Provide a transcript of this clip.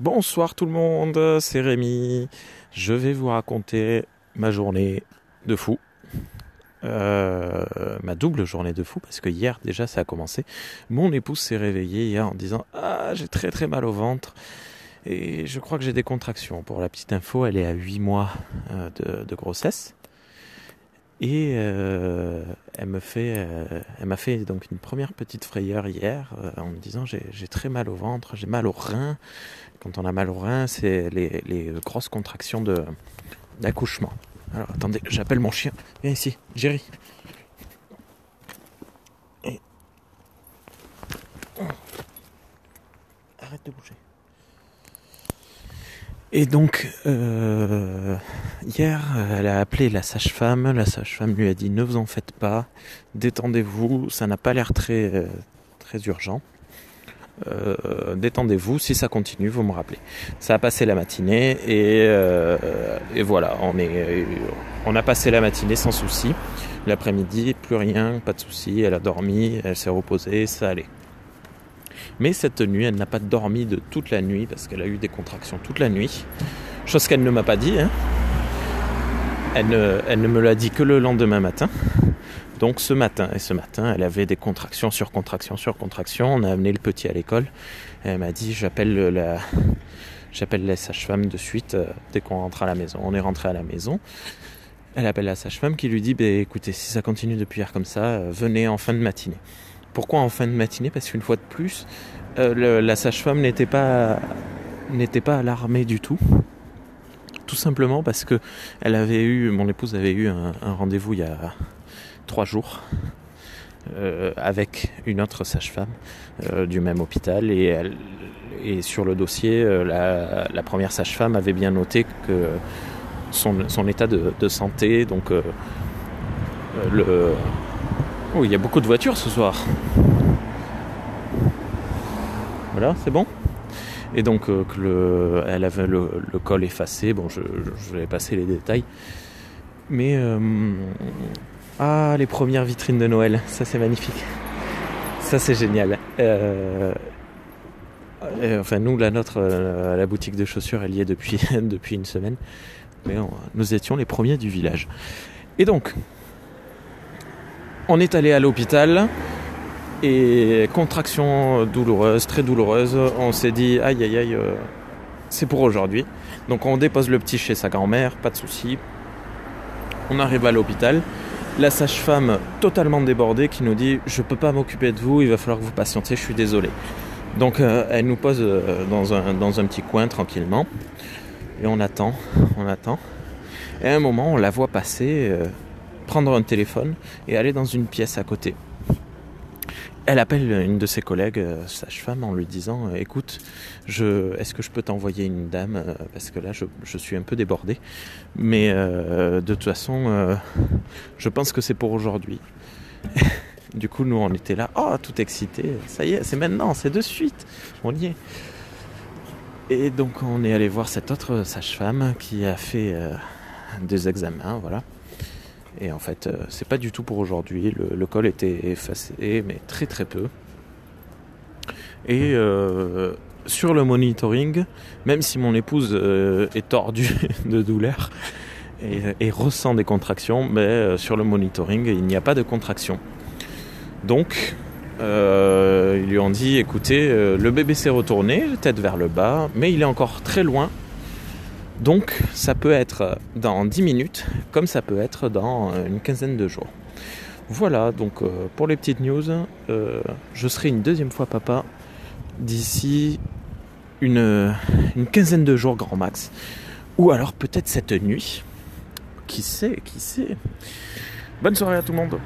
Bonsoir tout le monde, c'est Rémi. Je vais vous raconter ma journée de fou. Euh, ma double journée de fou parce que hier déjà ça a commencé. Mon épouse s'est réveillée hier en disant Ah j'ai très très mal au ventre et je crois que j'ai des contractions. Pour la petite info, elle est à 8 mois euh, de grossesse. Et euh, elle me fait, euh, elle m'a fait donc une première petite frayeur hier euh, en me disant j'ai très mal au ventre, j'ai mal au rein. Quand on a mal au rein, c'est les, grosses contractions de d'accouchement. Alors attendez, j'appelle mon chien. Viens ici, Jerry. Arrête de bouger. Et donc, euh, hier, elle a appelé la sage-femme. La sage-femme lui a dit ne vous en faites pas, détendez-vous. Ça n'a pas l'air très euh, très urgent. Euh, détendez-vous. Si ça continue, vous me rappelez. Ça a passé la matinée et, euh, et voilà, on est, on a passé la matinée sans souci. L'après-midi, plus rien, pas de souci. Elle a dormi, elle s'est reposée, ça allait. Mais cette nuit, elle n'a pas dormi de toute la nuit parce qu'elle a eu des contractions toute la nuit. Chose qu'elle ne m'a pas dit. Hein. Elle, ne, me l'a dit que le lendemain matin. Donc ce matin, et ce matin, elle avait des contractions sur contractions sur contractions. On a amené le petit à l'école. Elle m'a dit j'appelle la, la sage-femme de suite euh, dès qu'on rentre à la maison. On est rentré à la maison. Elle appelle la sage-femme qui lui dit bah, écoutez, si ça continue depuis hier comme ça, euh, venez en fin de matinée. Pourquoi en fin de matinée? Parce qu'une fois de plus, euh, la sage-femme n'était pas n'était pas alarmée du tout. Tout simplement parce que mon épouse avait eu un, rendez-vous il y a trois jours euh, avec une autre sage-femme euh, du même hôpital et, sur le dossier, la, première sage-femme avait bien noté que son, état de, santé, donc le Oh, il y a beaucoup de voitures ce soir. Voilà, c'est bon. Et donc, euh, que le, elle avait le, col effacé. Bon, je, vais passer les détails. Mais euh, ah, les premières vitrines de Noël, ça c'est magnifique. Ça c'est génial. Euh, enfin, nous, la nôtre, la boutique de chaussures, elle y est depuis, depuis une semaine. Mais nous étions les premiers du village. Et donc, on est allé à l'hôpital et contraction douloureuse, très douloureuse. On s'est dit aïe aïe aïe, euh, c'est pour aujourd'hui. Donc on dépose le petit chez sa grand-mère, pas de souci. On arrive à l'hôpital. La sage-femme totalement débordée qui nous dit je peux pas m'occuper de vous, il va falloir que vous patientiez, je suis désolé. Donc euh, elle nous pose euh, dans, un, dans un petit coin tranquillement et on attend, on attend. Et à un moment on la voit passer prendre un téléphone et aller dans une pièce à côté. Elle appelle une de ses collègues, euh, sage-femme, en lui disant euh, Écoute, est-ce que je peux t'envoyer une dame euh, Parce que là, je, suis un peu débordé. Mais de toute façon, je pense que c'est pour aujourd'hui. du coup, nous, on était là, oh, tout excité. Ça y est, c'est maintenant, c'est de suite. On y est. Et donc, on est allé voir cette autre sage-femme qui a fait des examens, voilà. Et en fait, euh, c'est pas du tout pour aujourd'hui. Le, col était effacé, mais très très peu. Et euh, sur le monitoring, même si mon épouse euh, est tordue de douleur et, ressent des contractions, mais sur le monitoring, il n'y a pas de contractions. Donc, ils lui ont dit écoutez, le bébé s'est retourné, tête vers le bas, mais il est encore très loin donc ça peut être dans 10 minutes comme ça peut être dans une quinzaine de jours. Voilà, donc euh, pour les petites news, euh, je serai une deuxième fois papa d'ici une quinzaine de jours grand max. Ou alors peut-être cette nuit. Qui sait, qui sait. Bonne soirée à tout le monde.